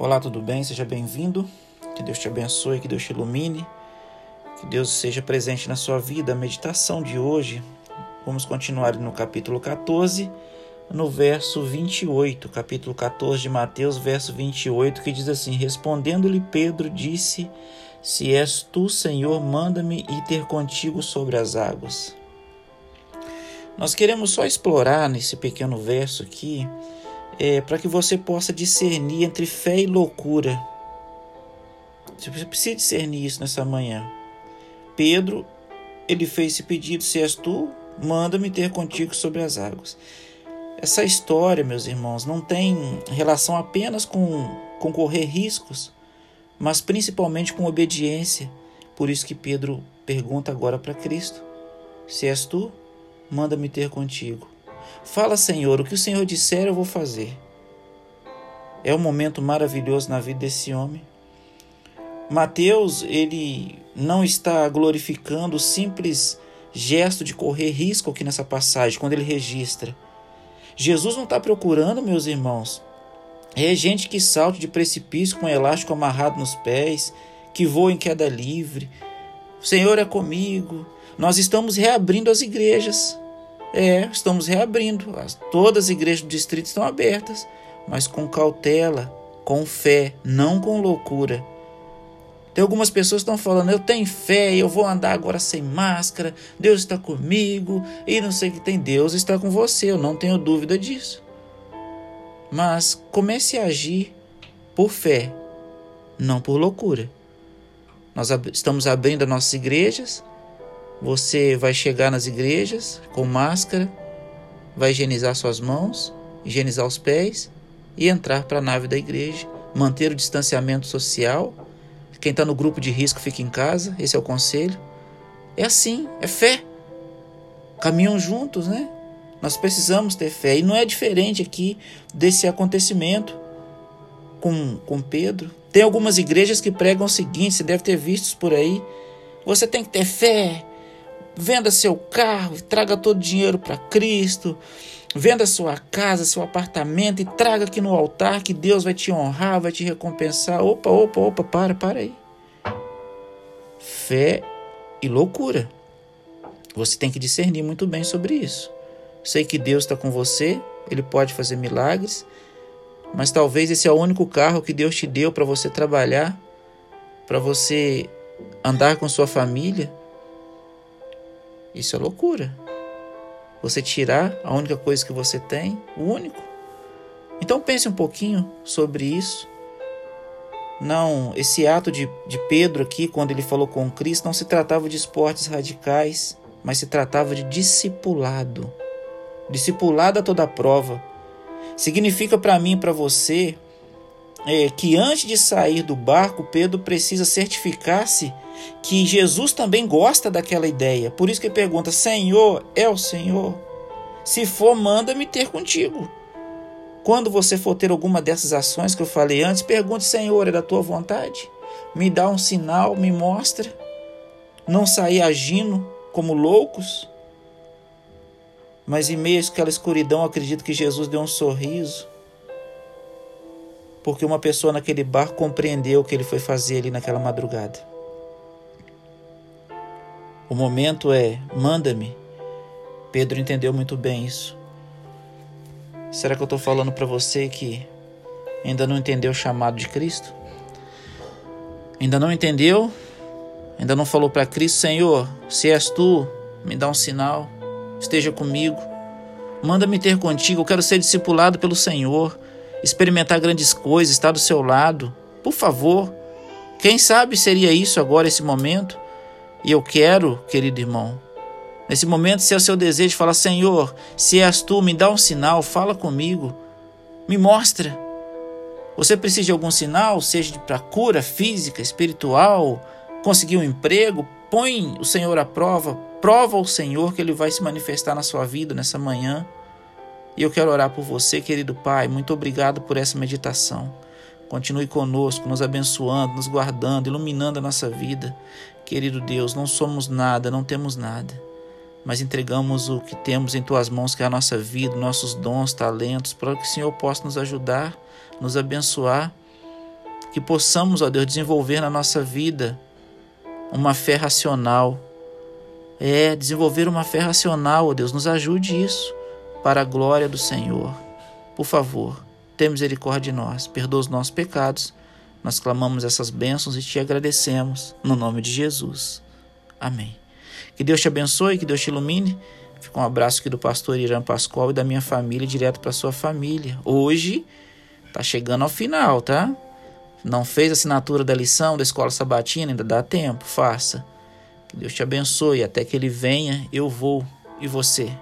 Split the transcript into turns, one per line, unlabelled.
Olá, tudo bem? Seja bem-vindo. Que Deus te abençoe, que Deus te ilumine, que Deus seja presente na sua vida. A meditação de hoje, vamos continuar no capítulo 14, no verso 28, capítulo 14 de Mateus, verso 28, que diz assim: Respondendo-lhe Pedro, disse: Se és tu, Senhor, manda-me ir ter contigo sobre as águas. Nós queremos só explorar nesse pequeno verso aqui é, para que você possa discernir entre fé e loucura. Você precisa discernir isso nessa manhã. Pedro, ele fez esse pedido: se és tu, manda-me ter contigo sobre as águas. Essa história, meus irmãos, não tem relação apenas com, com correr riscos, mas principalmente com obediência. Por isso que Pedro pergunta agora para Cristo: Se és tu, manda-me ter contigo. Fala, Senhor, o que o Senhor disser eu vou fazer. É um momento maravilhoso na vida desse homem. Mateus, ele não está glorificando o simples gesto de correr risco aqui nessa passagem, quando ele registra. Jesus não está procurando, meus irmãos, é gente que salta de precipício com um elástico amarrado nos pés, que voa em queda livre. O Senhor é comigo. Nós estamos reabrindo as igrejas. É, estamos reabrindo. Todas as igrejas do distrito estão abertas, mas com cautela, com fé, não com loucura. Tem algumas pessoas que estão falando, eu tenho fé, eu vou andar agora sem máscara, Deus está comigo, e não sei o que tem, Deus está com você, eu não tenho dúvida disso. Mas comece a agir por fé, não por loucura. Nós estamos abrindo as nossas igrejas, você vai chegar nas igrejas com máscara, vai higienizar suas mãos, higienizar os pés e entrar para a nave da igreja, manter o distanciamento social. Quem está no grupo de risco fica em casa, esse é o conselho. É assim, é fé. Caminham juntos, né? Nós precisamos ter fé. E não é diferente aqui desse acontecimento com, com Pedro. Tem algumas igrejas que pregam o seguinte: você deve ter visto por aí. Você tem que ter fé, Venda seu carro e traga todo o dinheiro para Cristo. Venda sua casa, seu apartamento e traga aqui no altar que Deus vai te honrar, vai te recompensar. Opa, opa, opa, para, para aí. Fé e loucura. Você tem que discernir muito bem sobre isso. Sei que Deus está com você, Ele pode fazer milagres, mas talvez esse é o único carro que Deus te deu para você trabalhar, para você andar com sua família. Isso é loucura. Você tirar a única coisa que você tem, o único. Então pense um pouquinho sobre isso. Não, esse ato de, de Pedro aqui, quando ele falou com Cristo, não se tratava de esportes radicais, mas se tratava de discipulado. Discipulado a toda prova. Significa para mim e para você é, que antes de sair do barco, Pedro precisa certificar-se que Jesus também gosta daquela ideia. Por isso que ele pergunta: Senhor, é o Senhor? Se for, manda-me ter contigo. Quando você for ter alguma dessas ações que eu falei antes, pergunte: Senhor, é da tua vontade? Me dá um sinal, me mostra. Não sair agindo como loucos. Mas em meio àquela escuridão, acredito que Jesus deu um sorriso. Porque uma pessoa naquele bar compreendeu o que ele foi fazer ali naquela madrugada. O momento é: manda-me. Pedro entendeu muito bem isso. Será que eu estou falando para você que ainda não entendeu o chamado de Cristo? Ainda não entendeu? Ainda não falou para Cristo, Senhor, se és tu, me dá um sinal, esteja comigo, manda-me ter contigo, eu quero ser discipulado pelo Senhor, experimentar grandes coisas, estar do seu lado, por favor. Quem sabe seria isso agora, esse momento? E eu quero, querido irmão, nesse momento, se é o seu desejo, falar: Senhor, se és tu, me dá um sinal, fala comigo, me mostra. Você precisa de algum sinal, seja para cura física, espiritual, conseguir um emprego, põe o Senhor à prova, prova o Senhor que ele vai se manifestar na sua vida nessa manhã. E eu quero orar por você, querido Pai. Muito obrigado por essa meditação. Continue conosco, nos abençoando, nos guardando, iluminando a nossa vida. Querido Deus, não somos nada, não temos nada, mas entregamos o que temos em tuas mãos, que é a nossa vida, nossos dons, talentos, para que o Senhor possa nos ajudar, nos abençoar que possamos, ó Deus, desenvolver na nossa vida uma fé racional. É, desenvolver uma fé racional, ó Deus, nos ajude isso, para a glória do Senhor. Por favor, tenha misericórdia de nós, perdoa os nossos pecados. Nós clamamos essas bênçãos e te agradecemos, no nome de Jesus. Amém. Que Deus te abençoe, que Deus te ilumine. Fica um abraço aqui do pastor Irã Pascoal e da minha família, direto para sua família. Hoje tá chegando ao final, tá? Não fez a assinatura da lição da escola sabatina, ainda dá tempo, faça. Que Deus te abençoe, até que ele venha, eu vou e você.